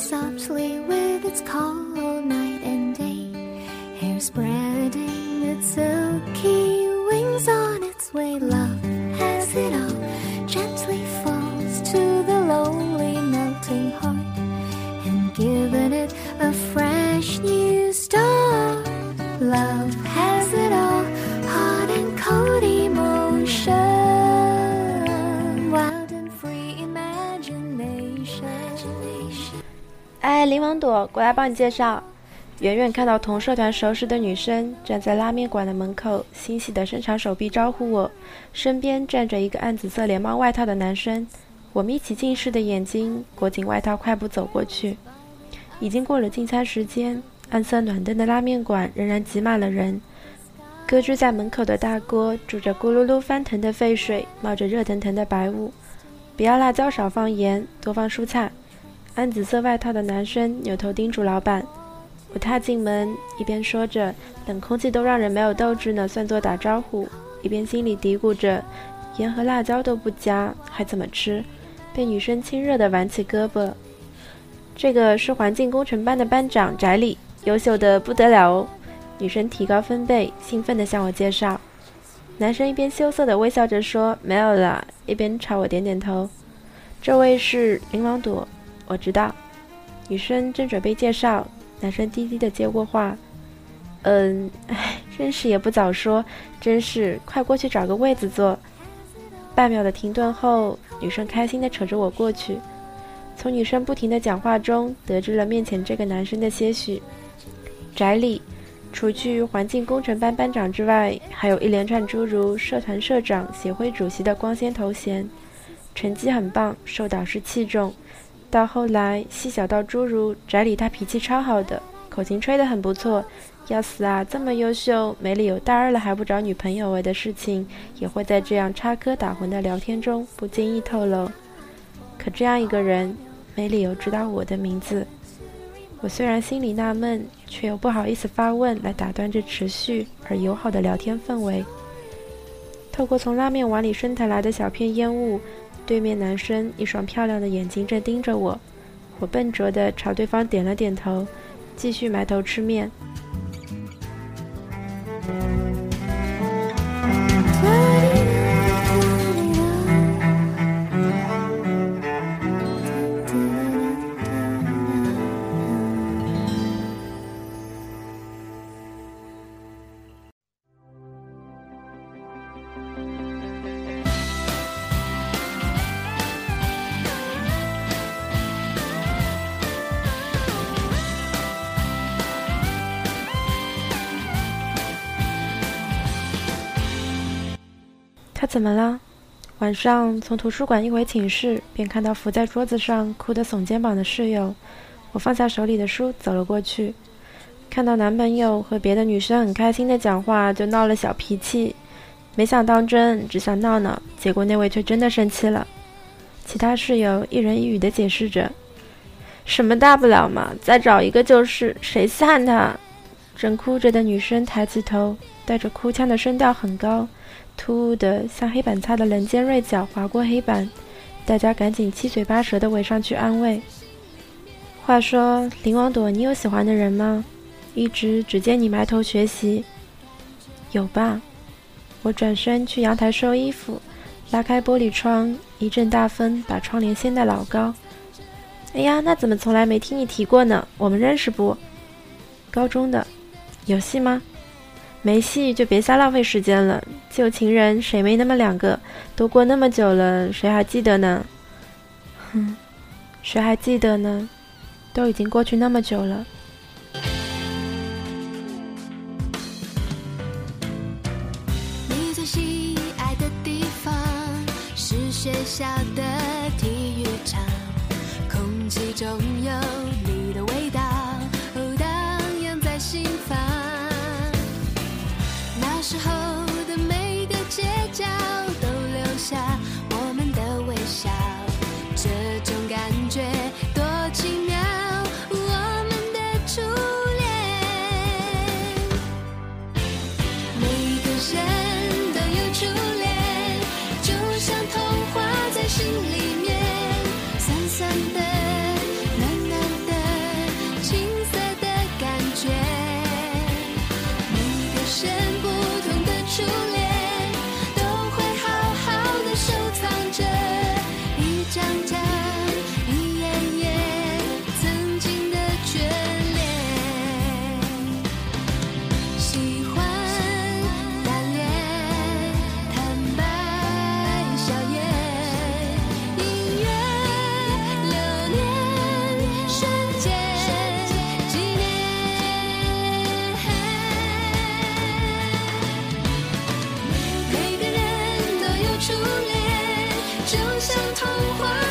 softly with its call night and day, hair spreading its silky wings on. 林王朵，过来帮你介绍。远远看到同社团熟识的女生站在拉面馆的门口，欣喜地伸长手臂招呼我。身边站着一个暗紫色连帽外套的男生，我眯起近视的眼睛，裹紧外套，快步走过去。已经过了进餐时间，暗色暖灯的拉面馆仍然挤满了人。搁置在门口的大锅煮着咕噜噜翻腾的沸水，冒着热腾腾的白雾。不要辣椒，少放盐，多放蔬菜。暗紫色外套的男生扭头叮嘱老板。我踏进门，一边说着“冷空气都让人没有斗志呢”，算作打招呼，一边心里嘀咕着：“盐和辣椒都不加，还怎么吃？”被女生亲热地挽起胳膊。这个是环境工程班的班长翟里，优秀的不得了哦。女生提高分贝，兴奋地向我介绍。男生一边羞涩地微笑着说：“没有啦”，一边朝我点点头。这位是林王朵，我知道。女生正准备介绍。男生低低的接过话：“嗯，哎，真是也不早说，真是快过去找个位子坐。”半秒的停顿后，女生开心的扯着我过去。从女生不停的讲话中，得知了面前这个男生的些许。宅里，除去环境工程班班长之外，还有一连串诸如社团社长、协会主席的光鲜头衔，成绩很棒，受导师器重。到后来，细小到诸如翟里，他脾气超好的，口琴吹得很不错。要死啊，这么优秀，没理由大二了还不找女朋友哎的事情，也会在这样插科打诨的聊天中不经意透露。可这样一个人，没理由知道我的名字。我虽然心里纳闷，却又不好意思发问，来打断这持续而友好的聊天氛围。透过从拉面碗里升腾来的小片烟雾。对面男生一双漂亮的眼睛正盯着我，我笨拙地朝对方点了点头，继续埋头吃面。他怎么了？晚上从图书馆一回寝室，便看到伏在桌子上哭得耸肩膀的室友。我放下手里的书，走了过去，看到男朋友和别的女生很开心的讲话，就闹了小脾气。没想当真，只想闹闹，结果那位却真的生气了。其他室友一人一语的解释着：“什么大不了嘛，再找一个就是，谁稀罕他？”正哭着的女生抬起头，带着哭腔的声调很高。突兀的，像黑板擦的棱尖锐角划过黑板，大家赶紧七嘴八舌的围上去安慰。话说，林王朵，你有喜欢的人吗？一直只见你埋头学习。有吧？我转身去阳台收衣服，拉开玻璃窗，一阵大风把窗帘掀得老高。哎呀，那怎么从来没听你提过呢？我们认识不？高中的，有戏吗？没戏就别瞎浪费时间了。旧情人谁没那么两个？都过那么久了，谁还记得呢？哼，谁还记得呢？都已经过去那么久了。最喜爱的地方是学校的体育场，空气中有你。童话。